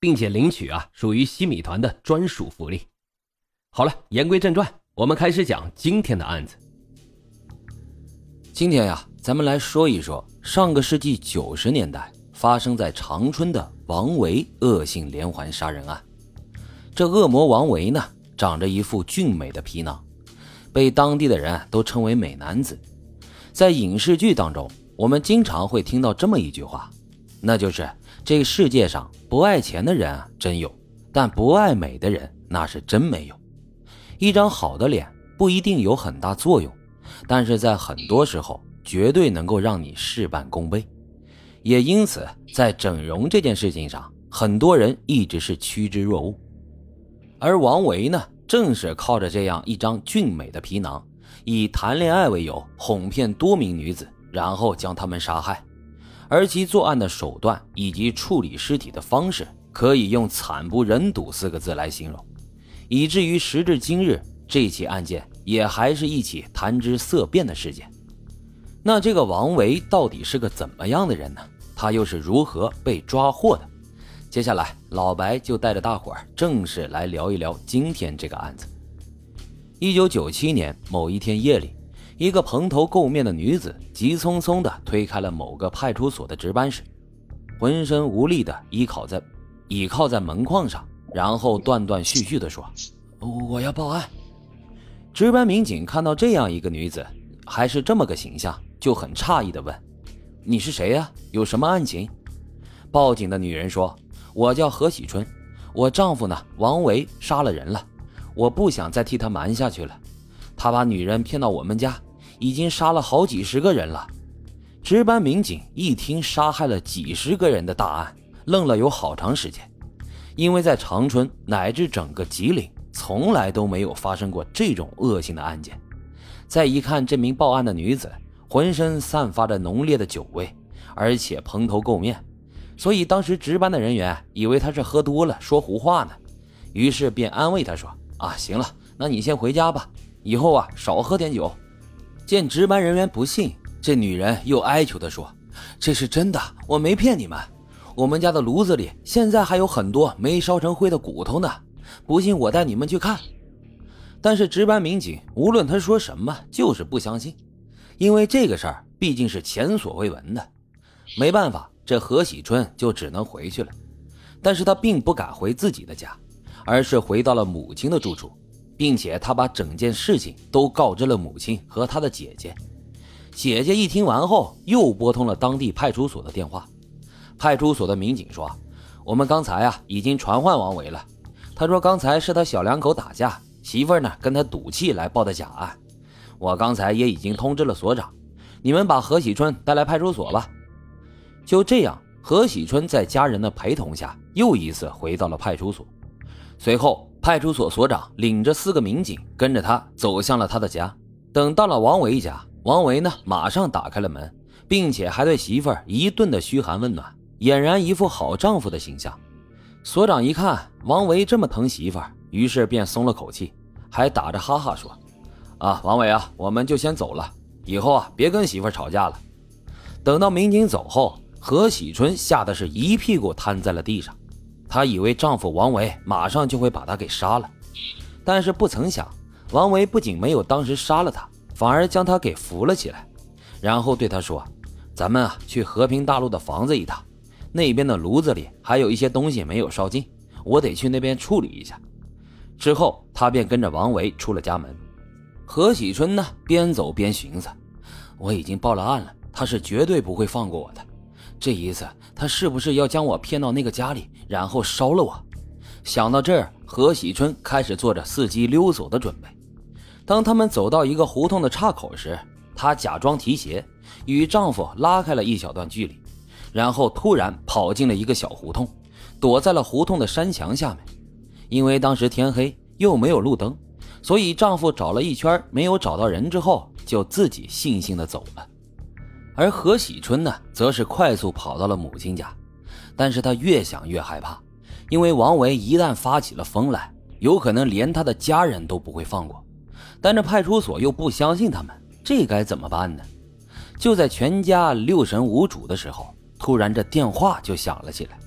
并且领取啊，属于西米团的专属福利。好了，言归正传，我们开始讲今天的案子。今天呀，咱们来说一说上个世纪九十年代发生在长春的王维恶性连环杀人案。这恶魔王维呢，长着一副俊美的皮囊，被当地的人都称为美男子。在影视剧当中，我们经常会听到这么一句话，那就是。这个世界上不爱钱的人啊，真有；但不爱美的人，那是真没有。一张好的脸不一定有很大作用，但是在很多时候，绝对能够让你事半功倍。也因此，在整容这件事情上，很多人一直是趋之若鹜。而王维呢，正是靠着这样一张俊美的皮囊，以谈恋爱为由哄骗多名女子，然后将她们杀害。而其作案的手段以及处理尸体的方式，可以用惨不忍睹四个字来形容，以至于时至今日，这起案件也还是一起谈之色变的事件。那这个王维到底是个怎么样的人呢？他又是如何被抓获的？接下来，老白就带着大伙儿正式来聊一聊今天这个案子。一九九七年某一天夜里。一个蓬头垢面的女子急匆匆地推开了某个派出所的值班室，浑身无力地依靠在倚靠在门框上，然后断断续续地说：“我要报案。”值班民警看到这样一个女子，还是这么个形象，就很诧异地问：“你是谁呀？有什么案情？”报警的女人说：“我叫何喜春，我丈夫呢王维杀了人了，我不想再替他瞒下去了，他把女人骗到我们家。”已经杀了好几十个人了。值班民警一听杀害了几十个人的大案，愣了有好长时间，因为在长春乃至整个吉林，从来都没有发生过这种恶性的案件。再一看这名报案的女子，浑身散发着浓烈的酒味，而且蓬头垢面，所以当时值班的人员以为她是喝多了说胡话呢，于是便安慰她说：“啊，行了，那你先回家吧，以后啊少喝点酒。”见值班人员不信，这女人又哀求地说：“这是真的，我没骗你们。我们家的炉子里现在还有很多没烧成灰的骨头呢，不信我带你们去看。”但是值班民警无论他说什么，就是不相信，因为这个事儿毕竟是前所未闻的。没办法，这何喜春就只能回去了。但是他并不敢回自己的家，而是回到了母亲的住处。并且他把整件事情都告知了母亲和他的姐姐。姐姐一听完后，又拨通了当地派出所的电话。派出所的民警说：“我们刚才啊已经传唤王维了。他说刚才是他小两口打架，媳妇呢跟他赌气来报的假案。我刚才也已经通知了所长，你们把何喜春带来派出所吧。”就这样，何喜春在家人的陪同下，又一次回到了派出所。随后。派出所所长领着四个民警跟着他走向了他的家。等到了王维家，王维呢马上打开了门，并且还对媳妇儿一顿的嘘寒问暖，俨然一副好丈夫的形象。所长一看王维这么疼媳妇儿，于是便松了口气，还打着哈哈说：“啊，王维啊，我们就先走了，以后啊别跟媳妇儿吵架了。”等到民警走后，何喜春吓得是一屁股瘫在了地上。她以为丈夫王维马上就会把她给杀了，但是不曾想，王维不仅没有当时杀了她，反而将她给扶了起来，然后对她说：“咱们啊去和平大路的房子一趟，那边的炉子里还有一些东西没有烧尽，我得去那边处理一下。”之后，他便跟着王维出了家门。何喜春呢，边走边寻思：“我已经报了案了，他是绝对不会放过我的。”这一次，他是不是要将我骗到那个家里，然后烧了我？想到这儿，何喜春开始做着伺机溜走的准备。当他们走到一个胡同的岔口时，她假装提鞋，与丈夫拉开了一小段距离，然后突然跑进了一个小胡同，躲在了胡同的山墙下面。因为当时天黑又没有路灯，所以丈夫找了一圈没有找到人之后，就自己悻悻地走了。而何喜春呢，则是快速跑到了母亲家，但是他越想越害怕，因为王维一旦发起了疯来，有可能连他的家人都不会放过。但这派出所又不相信他们，这该怎么办呢？就在全家六神无主的时候，突然这电话就响了起来。